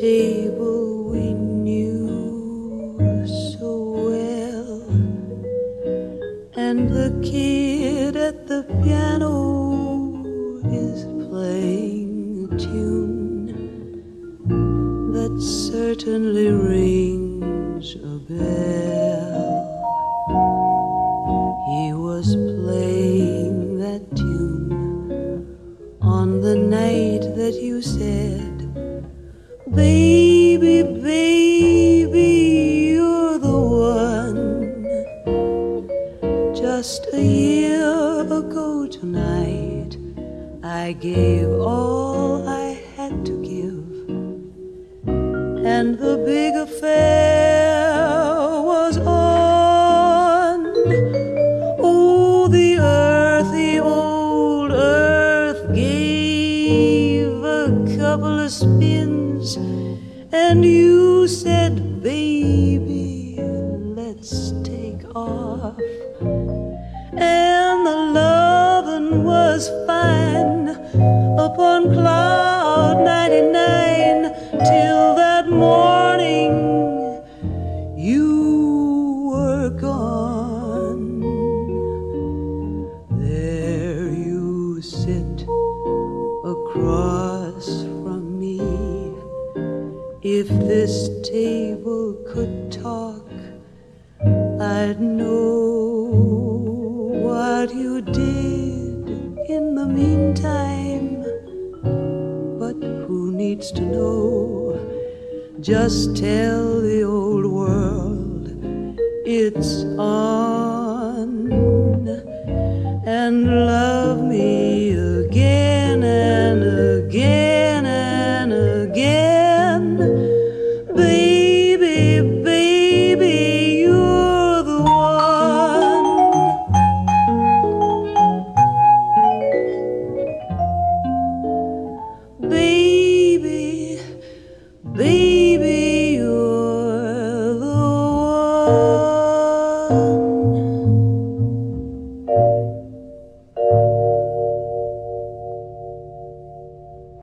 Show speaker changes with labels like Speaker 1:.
Speaker 1: table we knew so well, and the kid at the piano is playing a tune that certainly rings a bell. He was playing that tune on the night that you said, Baby, baby, you're the one. Just a year ago tonight, I gave all I had to give, and the big affair was on. Oh, the earthy old earth gave a couple of spins, and you said, Baby, let's take off. And the lovin' was fine upon cloud 99 till that morning you were gone. There you sit across If this table could talk, I'd know what you did in the meantime. But who needs to know? Just tell the old world it's on